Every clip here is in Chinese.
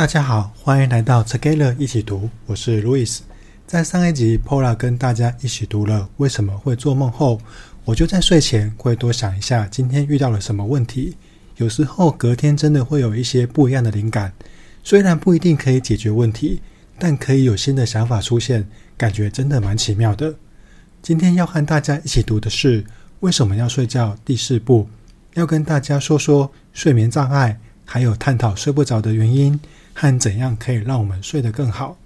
大家好，欢迎来到 Together 一起读，我是 Louis。在上一集，Paula 跟大家一起读了为什么会做梦后，我就在睡前会多想一下今天遇到了什么问题。有时候隔天真的会有一些不一样的灵感，虽然不一定可以解决问题，但可以有新的想法出现，感觉真的蛮奇妙的。今天要和大家一起读的是《为什么要睡觉》第四部，要跟大家说说睡眠障碍，还有探讨睡不着的原因。和怎样可以让我们睡得更好？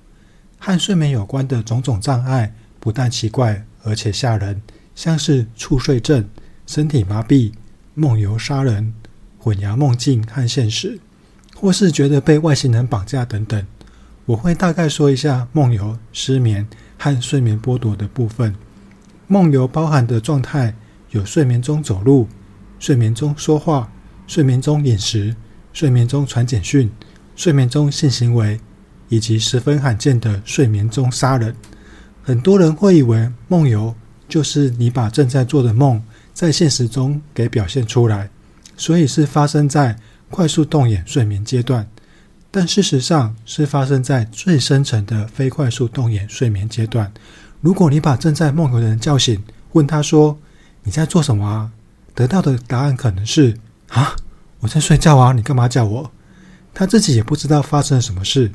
和睡眠有关的种种障碍，不但奇怪，而且吓人，像是猝睡症、身体麻痹、梦游杀人、混淆梦境和现实，或是觉得被外星人绑架等等。我会大概说一下梦游、失眠和睡眠剥夺的部分。梦游包含的状态有睡眠中走路、睡眠中说话、睡眠中饮食、睡眠中传简讯。睡眠中性行为，以及十分罕见的睡眠中杀人。很多人会以为梦游就是你把正在做的梦在现实中给表现出来，所以是发生在快速动眼睡眠阶段。但事实上是发生在最深层的非快速动眼睡眠阶段。如果你把正在梦游的人叫醒，问他说：“你在做什么啊？”得到的答案可能是：“啊，我在睡觉啊，你干嘛叫我？”他自己也不知道发生了什么事。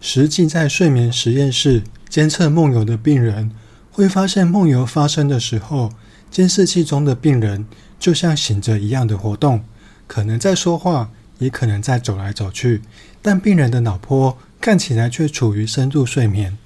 实际在睡眠实验室监测梦游的病人，会发现梦游发生的时候，监视器中的病人就像醒着一样的活动，可能在说话，也可能在走来走去，但病人的脑波看起来却处于深度睡眠。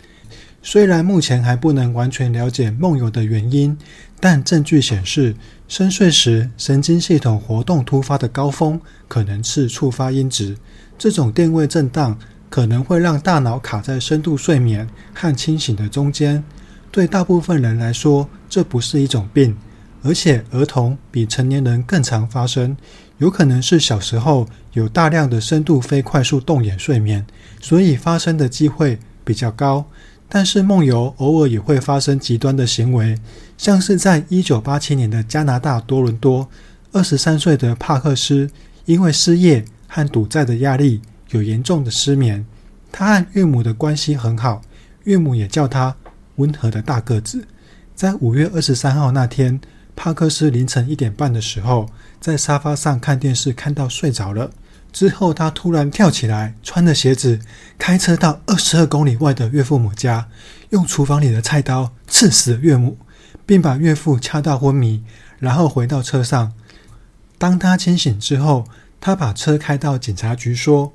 虽然目前还不能完全了解梦游的原因，但证据显示，深睡时神经系统活动突发的高峰，可能是触发因子。这种电位震荡可能会让大脑卡在深度睡眠和清醒的中间。对大部分人来说，这不是一种病，而且儿童比成年人更常发生。有可能是小时候有大量的深度非快速动眼睡眠，所以发生的机会比较高。但是梦游偶尔也会发生极端的行为，像是在一九八七年的加拿大多伦多，二十三岁的帕克斯因为失业。和赌债的压力有严重的失眠，他和岳母的关系很好，岳母也叫他温和的大个子。在五月二十三号那天，帕克斯凌晨一点半的时候，在沙发上看电视，看到睡着了。之后，他突然跳起来，穿着鞋子，开车到二十二公里外的岳父母家，用厨房里的菜刀刺死岳母，并把岳父掐到昏迷，然后回到车上。当他清醒之后，他把车开到警察局，说：“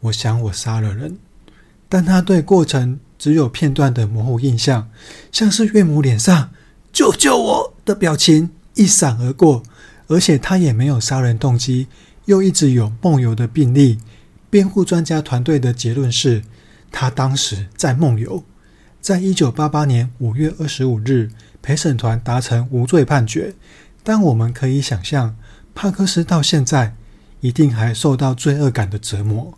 我想我杀了人。”但他对过程只有片段的模糊印象，像是岳母脸上“救救我”的表情一闪而过，而且他也没有杀人动机，又一直有梦游的病例。辩护专家团队的结论是，他当时在梦游。在一九八八年五月二十五日，陪审团达成无罪判决，但我们可以想象，帕克斯到现在。一定还受到罪恶感的折磨。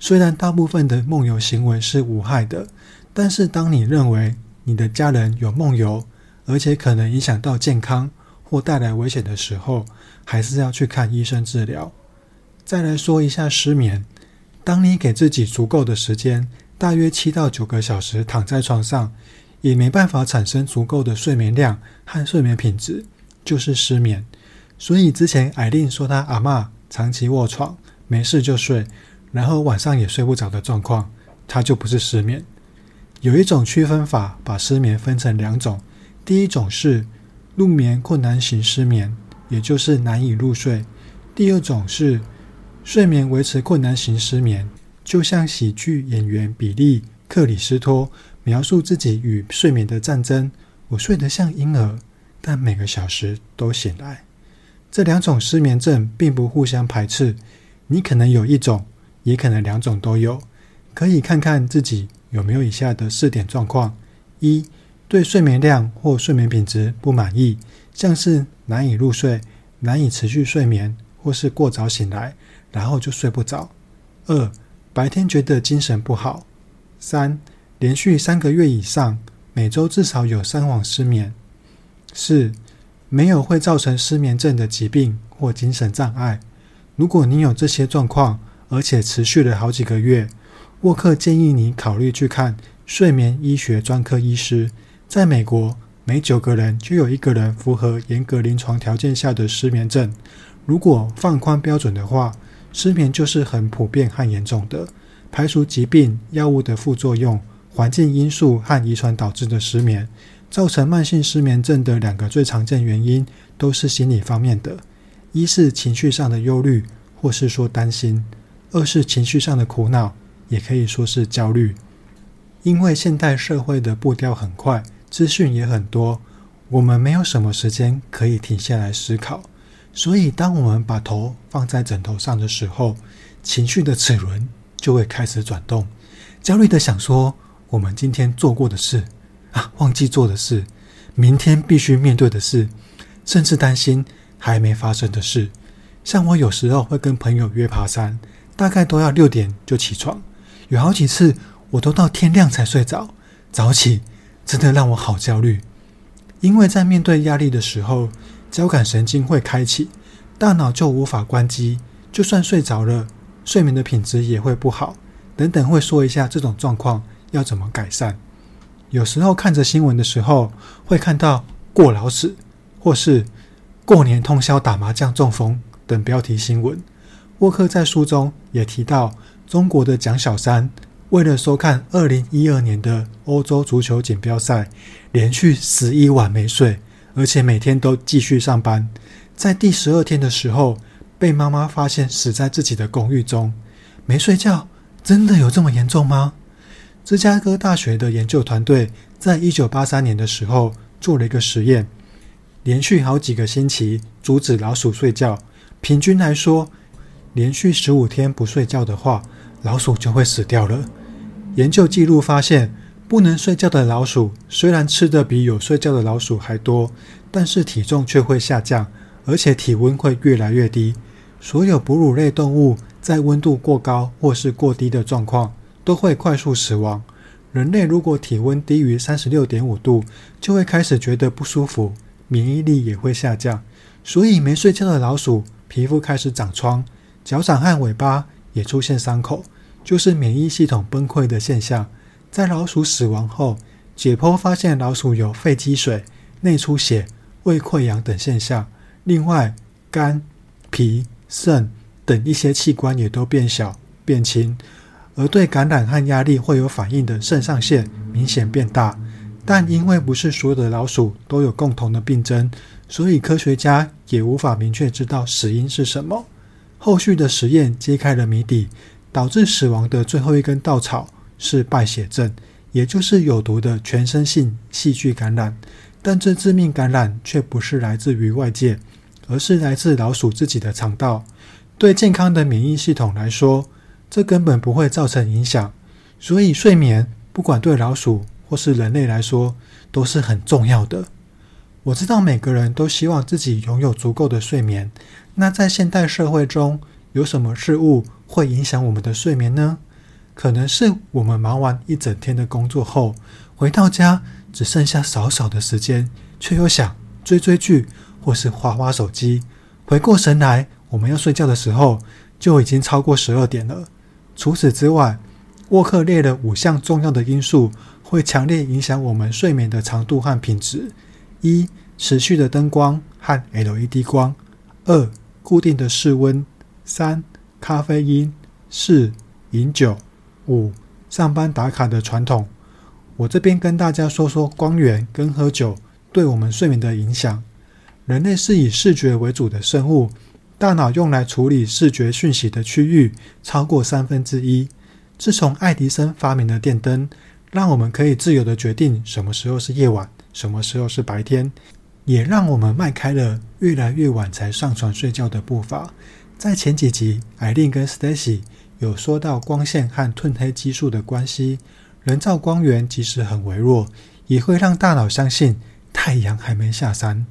虽然大部分的梦游行为是无害的，但是当你认为你的家人有梦游，而且可能影响到健康或带来危险的时候，还是要去看医生治疗。再来说一下失眠。当你给自己足够的时间，大约七到九个小时躺在床上，也没办法产生足够的睡眠量和睡眠品质，就是失眠。所以之前艾琳说她阿嬷。长期卧床，没事就睡，然后晚上也睡不着的状况，它就不是失眠。有一种区分法，把失眠分成两种。第一种是入眠困难型失眠，也就是难以入睡；第二种是睡眠维持困难型失眠，就像喜剧演员比利·克里斯托描述自己与睡眠的战争：“我睡得像婴儿，但每个小时都醒来。”这两种失眠症并不互相排斥，你可能有一种，也可能两种都有。可以看看自己有没有以下的四点状况：一、对睡眠量或睡眠品质不满意，像是难以入睡、难以持续睡眠，或是过早醒来，然后就睡不着；二、白天觉得精神不好；三、连续三个月以上，每周至少有三晚失眠；四、没有会造成失眠症的疾病或精神障碍。如果你有这些状况，而且持续了好几个月。沃克建议你考虑去看睡眠医学专科医师。在美国，每九个人就有一个人符合严格临床条件下的失眠症。如果放宽标准的话，失眠就是很普遍和严重的。排除疾病、药物的副作用、环境因素和遗传导致的失眠，造成慢性失眠症的两个最常见原因都是心理方面的：一是情绪上的忧虑，或是说担心；二是情绪上的苦恼，也可以说是焦虑。因为现代社会的步调很快，资讯也很多，我们没有什么时间可以停下来思考，所以当我们把头放在枕头上的时候，情绪的齿轮就会开始转动，焦虑的想说我们今天做过的事啊，忘记做的事，明天必须面对的事，甚至担心还没发生的事。像我有时候会跟朋友约爬山，大概都要六点就起床，有好几次我都到天亮才睡着。早起真的让我好焦虑，因为在面对压力的时候，交感神经会开启，大脑就无法关机，就算睡着了。睡眠的品质也会不好，等等会说一下这种状况要怎么改善。有时候看着新闻的时候，会看到过劳死，或是过年通宵打麻将中风等标题新闻。沃克在书中也提到，中国的蒋小山为了收看二零一二年的欧洲足球锦标赛，连续十一晚没睡，而且每天都继续上班，在第十二天的时候。被妈妈发现死在自己的公寓中，没睡觉，真的有这么严重吗？芝加哥大学的研究团队在一九八三年的时候做了一个实验，连续好几个星期阻止老鼠睡觉，平均来说，连续十五天不睡觉的话，老鼠就会死掉了。研究记录发现，不能睡觉的老鼠虽然吃得比有睡觉的老鼠还多，但是体重却会下降，而且体温会越来越低。所有哺乳类动物在温度过高或是过低的状况都会快速死亡。人类如果体温低于三十六点五度，就会开始觉得不舒服，免疫力也会下降。所以没睡觉的老鼠皮肤开始长疮，脚掌和尾巴也出现伤口，就是免疫系统崩溃的现象。在老鼠死亡后，解剖发现老鼠有肺积水、内出血、胃溃疡等现象。另外，肝、脾。肾等一些器官也都变小变轻，而对感染和压力会有反应的肾上腺明显变大。但因为不是所有的老鼠都有共同的病症，所以科学家也无法明确知道死因是什么。后续的实验揭开了谜底，导致死亡的最后一根稻草是败血症，也就是有毒的全身性细菌感染。但这致命感染却不是来自于外界。而是来自老鼠自己的肠道。对健康的免疫系统来说，这根本不会造成影响。所以，睡眠不管对老鼠或是人类来说都是很重要的。我知道每个人都希望自己拥有足够的睡眠。那在现代社会中，有什么事物会影响我们的睡眠呢？可能是我们忙完一整天的工作后，回到家只剩下少少的时间，却又想追追剧。或是滑滑手机，回过神来，我们要睡觉的时候，就已经超过十二点了。除此之外，沃克列了五项重要的因素，会强烈影响我们睡眠的长度和品质：一、持续的灯光和 LED 光；二、固定的室温；三、咖啡因；四、饮酒；五、上班打卡的传统。我这边跟大家说说光源跟喝酒对我们睡眠的影响。人类是以视觉为主的生物，大脑用来处理视觉讯息的区域超过三分之一。自从爱迪生发明了电灯，让我们可以自由地决定什么时候是夜晚，什么时候是白天，也让我们迈开了越来越晚才上床睡觉的步伐。在前几集，艾琳跟 Stacy 有说到光线和褪黑激素的关系，人造光源即使很微弱，也会让大脑相信太阳还没下山。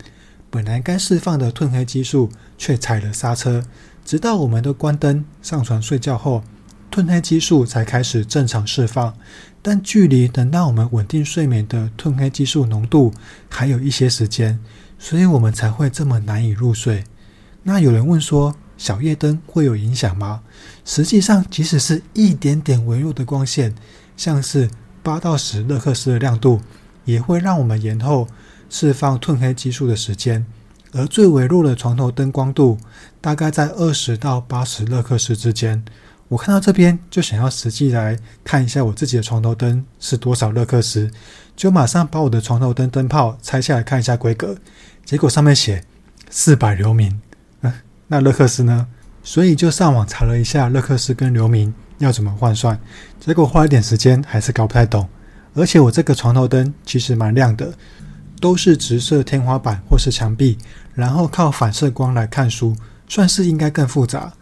本来该释放的褪黑激素却踩了刹车，直到我们都关灯上床睡觉后，褪黑激素才开始正常释放。但距离能让我们稳定睡眠的褪黑激素浓度还有一些时间，所以我们才会这么难以入睡。那有人问说，小夜灯会有影响吗？实际上，即使是一点点微弱的光线，像是八到十勒克斯的亮度，也会让我们延后释放褪黑激素的时间。而最微弱的床头灯光度，大概在二十到八十勒克斯之间。我看到这边就想要实际来看一下我自己的床头灯是多少勒克斯，就马上把我的床头灯灯泡拆下来看一下规格，结果上面写四百流明，嗯，那勒克斯呢？所以就上网查了一下勒克斯跟流明要怎么换算，结果花一点时间还是搞不太懂。而且我这个床头灯其实蛮亮的，都是直射天花板或是墙壁，然后靠反射光来看书，算是应该更复杂。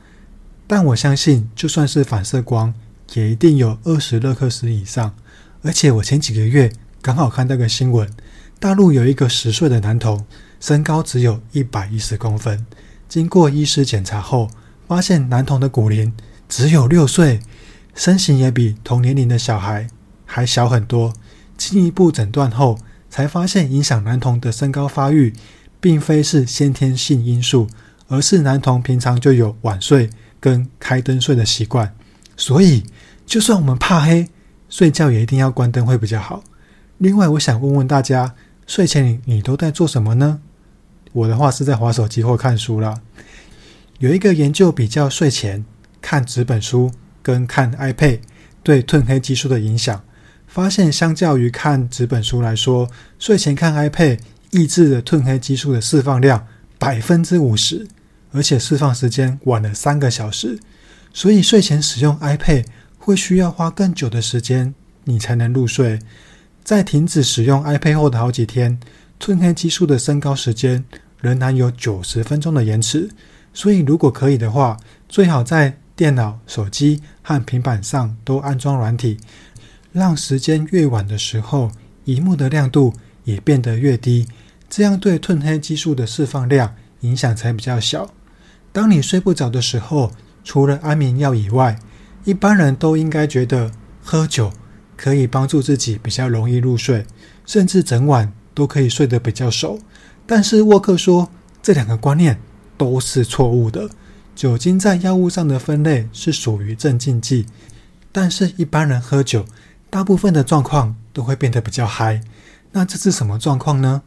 但我相信，就算是反射光，也一定有二十勒克斯以上。而且我前几个月刚好看到个新闻，大陆有一个十岁的男童，身高只有一百一十公分，经过医师检查后，发现男童的骨龄只有六岁，身形也比同年龄的小孩还小很多。进一步诊断后，才发现影响男童的身高发育，并非是先天性因素，而是男童平常就有晚睡。跟开灯睡的习惯，所以就算我们怕黑，睡觉也一定要关灯会比较好。另外，我想问问大家，睡前你你都在做什么呢？我的话是在滑手机或看书啦。有一个研究比较睡前看纸本书跟看 iPad 对褪黑激素的影响，发现相较于看纸本书来说，睡前看 iPad 抑制了褪黑激素的释放量百分之五十。而且释放时间晚了三个小时，所以睡前使用 iPad 会需要花更久的时间，你才能入睡。在停止使用 iPad 后的好几天，褪黑激素的升高时间仍然有九十分钟的延迟。所以，如果可以的话，最好在电脑、手机和平板上都安装软体，让时间越晚的时候，荧幕的亮度也变得越低，这样对褪黑激素的释放量影响才比较小。当你睡不着的时候，除了安眠药以外，一般人都应该觉得喝酒可以帮助自己比较容易入睡，甚至整晚都可以睡得比较熟。但是沃克说，这两个观念都是错误的。酒精在药物上的分类是属于镇静剂，但是一般人喝酒，大部分的状况都会变得比较嗨。那这是什么状况呢？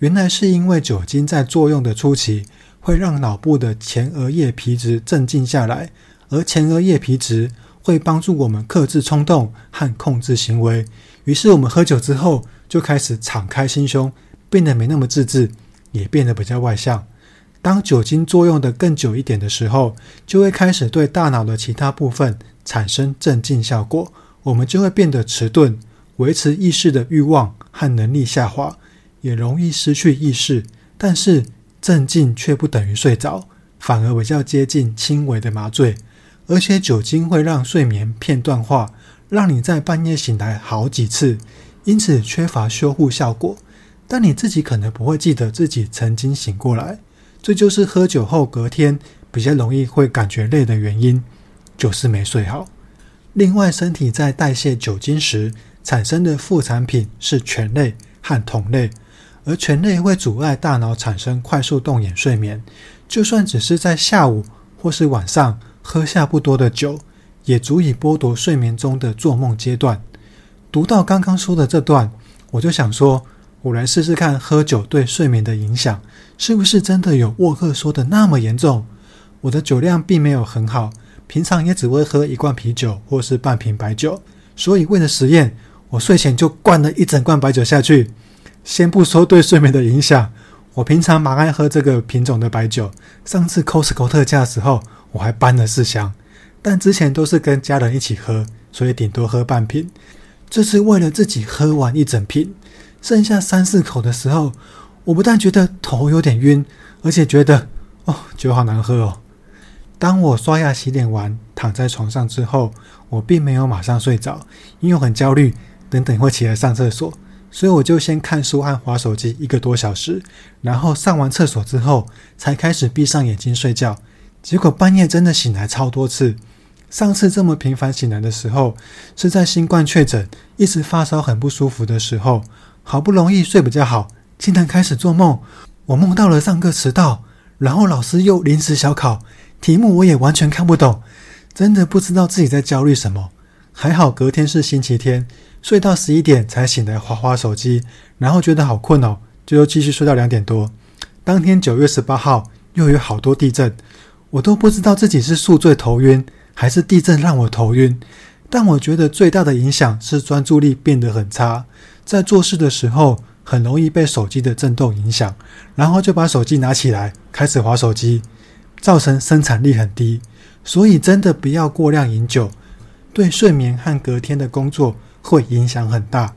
原来是因为酒精在作用的初期。会让脑部的前额叶皮质镇静下来，而前额叶皮质会帮助我们克制冲动和控制行为。于是我们喝酒之后就开始敞开心胸，变得没那么自制，也变得比较外向。当酒精作用的更久一点的时候，就会开始对大脑的其他部分产生镇静效果，我们就会变得迟钝，维持意识的欲望和能力下滑，也容易失去意识。但是，镇静却不等于睡着，反而比较接近轻微的麻醉。而且酒精会让睡眠片段化，让你在半夜醒来好几次，因此缺乏修护效果。但你自己可能不会记得自己曾经醒过来，这就是喝酒后隔天比较容易会感觉累的原因，就是没睡好。另外，身体在代谢酒精时产生的副产品是醛类和酮类。而醛类会阻碍大脑产生快速动眼睡眠，就算只是在下午或是晚上喝下不多的酒，也足以剥夺睡眠中的做梦阶段。读到刚刚说的这段，我就想说，我来试试看喝酒对睡眠的影响，是不是真的有沃克说的那么严重？我的酒量并没有很好，平常也只会喝一罐啤酒或是半瓶白酒，所以为了实验，我睡前就灌了一整罐白酒下去。先不说对睡眠的影响，我平常蛮爱喝这个品种的白酒。上次 Costco 特价的时候，我还搬了四箱。但之前都是跟家人一起喝，所以顶多喝半瓶。这次为了自己喝完一整瓶，剩下三四口的时候，我不但觉得头有点晕，而且觉得哦，酒好难喝哦。当我刷牙洗脸完，躺在床上之后，我并没有马上睡着，因为我很焦虑，等等会起来上厕所。所以我就先看书和滑手机一个多小时，然后上完厕所之后才开始闭上眼睛睡觉。结果半夜真的醒来超多次。上次这么频繁醒来的时候，是在新冠确诊、一直发烧很不舒服的时候，好不容易睡比较好，竟然开始做梦。我梦到了上课迟到，然后老师又临时小考，题目我也完全看不懂，真的不知道自己在焦虑什么。还好隔天是星期天，睡到十一点才醒来划划手机，然后觉得好困哦，就又继续睡到两点多。当天九月十八号又有好多地震，我都不知道自己是宿醉头晕，还是地震让我头晕。但我觉得最大的影响是专注力变得很差，在做事的时候很容易被手机的震动影响，然后就把手机拿起来开始划手机，造成生产力很低。所以真的不要过量饮酒。对睡眠和隔天的工作会影响很大。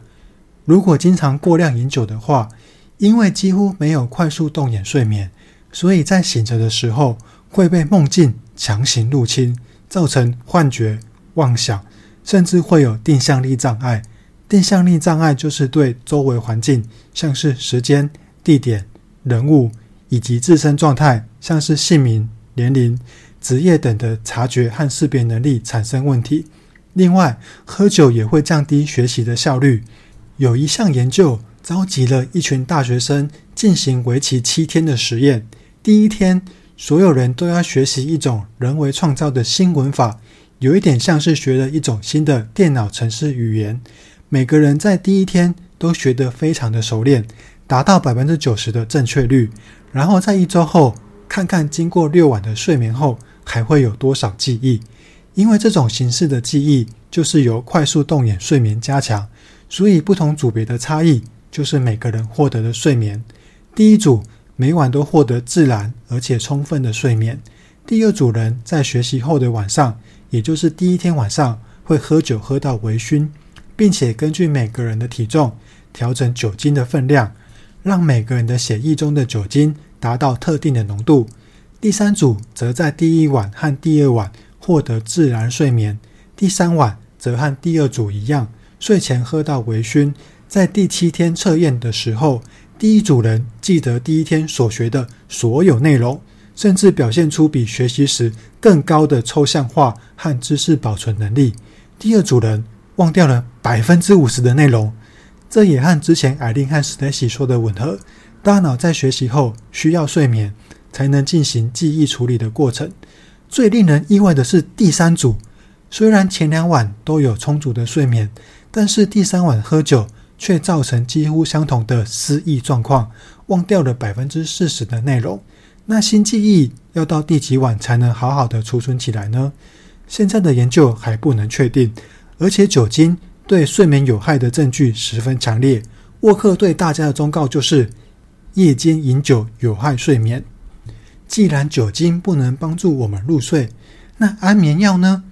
如果经常过量饮酒的话，因为几乎没有快速动眼睡眠，所以在醒着的时候会被梦境强行入侵，造成幻觉、妄想，甚至会有定向力障碍。定向力障碍就是对周围环境，像是时间、地点、人物以及自身状态，像是姓名、年龄、职业等的察觉和识别能力产生问题。另外，喝酒也会降低学习的效率。有一项研究召集了一群大学生进行为期七天的实验。第一天，所有人都要学习一种人为创造的新文法，有一点像是学了一种新的电脑程式语言。每个人在第一天都学得非常的熟练，达到百分之九十的正确率。然后在一周后，看看经过六晚的睡眠后，还会有多少记忆。因为这种形式的记忆就是由快速动眼睡眠加强，所以不同组别的差异就是每个人获得的睡眠。第一组每晚都获得自然而且充分的睡眠。第二组人在学习后的晚上，也就是第一天晚上会喝酒喝到微醺，并且根据每个人的体重调整酒精的分量，让每个人的血液中的酒精达到特定的浓度。第三组则在第一晚和第二晚。获得自然睡眠，第三晚则和第二组一样，睡前喝到微醺。在第七天测验的时候，第一组人记得第一天所学的所有内容，甚至表现出比学习时更高的抽象化和知识保存能力。第二组人忘掉了百分之五十的内容，这也和之前艾琳和史黛西说的吻合。大脑在学习后需要睡眠，才能进行记忆处理的过程。最令人意外的是第三组，虽然前两晚都有充足的睡眠，但是第三晚喝酒却造成几乎相同的失忆状况，忘掉了百分之四十的内容。那新记忆要到第几晚才能好好的储存起来呢？现在的研究还不能确定，而且酒精对睡眠有害的证据十分强烈。沃克对大家的忠告就是：夜间饮酒有害睡眠。既然酒精不能帮助我们入睡，那安眠药呢？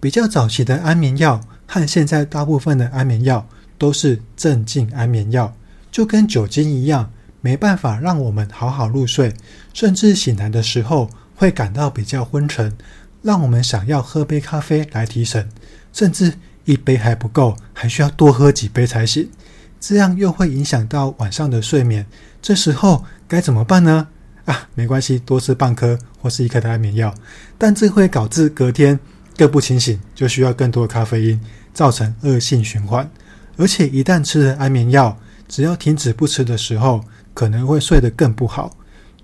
比较早期的安眠药和现在大部分的安眠药都是镇静安眠药，就跟酒精一样，没办法让我们好好入睡，甚至醒来的时候会感到比较昏沉，让我们想要喝杯咖啡来提神，甚至一杯还不够，还需要多喝几杯才行，这样又会影响到晚上的睡眠。这时候该怎么办呢？啊，没关系，多吃半颗或是一颗的安眠药，但这会导致隔天更不清醒，就需要更多的咖啡因，造成恶性循环。而且一旦吃了安眠药，只要停止不吃的时候，可能会睡得更不好。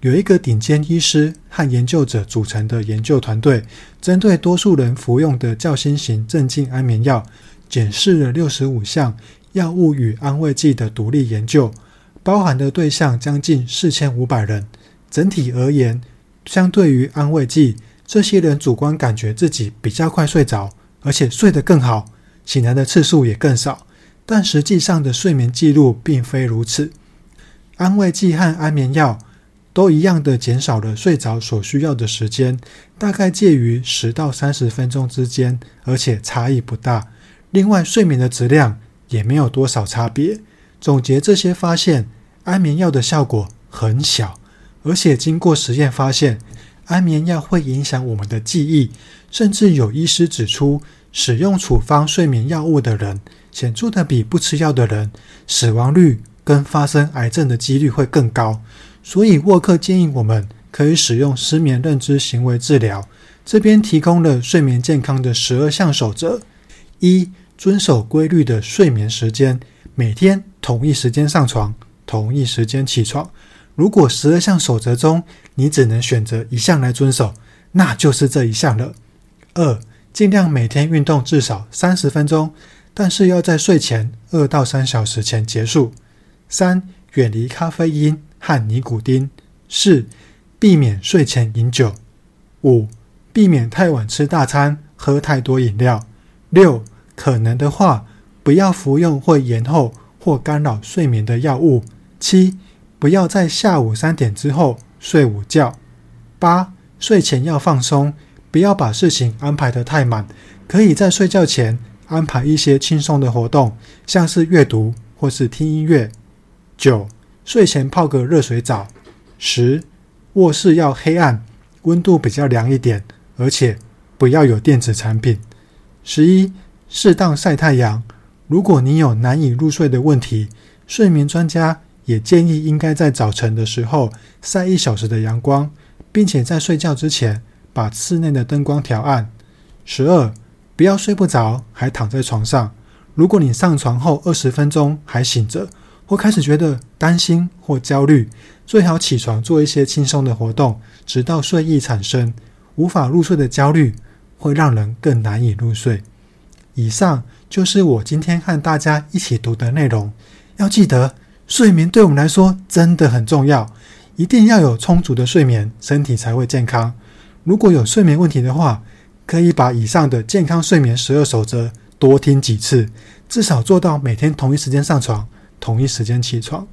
有一个顶尖医师和研究者组成的研究团队，针对多数人服用的较新型镇静安眠药，检视了六十五项药物与安慰剂的独立研究，包含的对象将近四千五百人。整体而言，相对于安慰剂，这些人主观感觉自己比较快睡着，而且睡得更好，醒来的次数也更少。但实际上的睡眠记录并非如此。安慰剂和安眠药都一样的减少了睡着所需要的时间，大概介于十到三十分钟之间，而且差异不大。另外，睡眠的质量也没有多少差别。总结这些发现，安眠药的效果很小。而且经过实验发现，安眠药会影响我们的记忆，甚至有医师指出，使用处方睡眠药物的人，显著的比不吃药的人，死亡率跟发生癌症的几率会更高。所以沃克建议我们可以使用失眠认知行为治疗。这边提供了睡眠健康的十二项守则：一、遵守规律的睡眠时间，每天同一时间上床，同一时间起床。如果十二项守则中你只能选择一项来遵守，那就是这一项了。二，尽量每天运动至少三十分钟，但是要在睡前二到三小时前结束。三，远离咖啡因和尼古丁。四，避免睡前饮酒。五，避免太晚吃大餐，喝太多饮料。六，可能的话，不要服用会延后或干扰睡眠的药物。七，不要在下午三点之后睡午觉。八，睡前要放松，不要把事情安排得太满，可以在睡觉前安排一些轻松的活动，像是阅读或是听音乐。九，睡前泡个热水澡。十，卧室要黑暗，温度比较凉一点，而且不要有电子产品。十一，适当晒太阳。如果你有难以入睡的问题，睡眠专家也建议应该在早晨的时候晒一小时的阳光，并且在睡觉之前把室内的灯光调暗。十二，不要睡不着还躺在床上。如果你上床后二十分钟还醒着，或开始觉得担心或焦虑，最好起床做一些轻松的活动，直到睡意产生。无法入睡的焦虑会让人更难以入睡。以上就是我今天和大家一起读的内容。要记得，睡眠对我们来说真的很重要，一定要有充足的睡眠，身体才会健康。如果有睡眠问题的话，可以把以上的健康睡眠十二守则多听几次，至少做到每天同一时间上床，同一时间起床。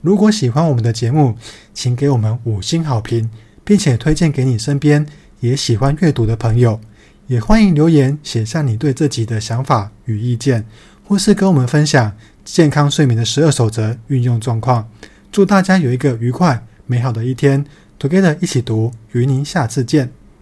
如果喜欢我们的节目，请给我们五星好评，并且推荐给你身边也喜欢阅读的朋友。也欢迎留言写下你对这集的想法与意见，或是跟我们分享健康睡眠的十二守则运用状况。祝大家有一个愉快美好的一天！Together 一起读，与您下次见。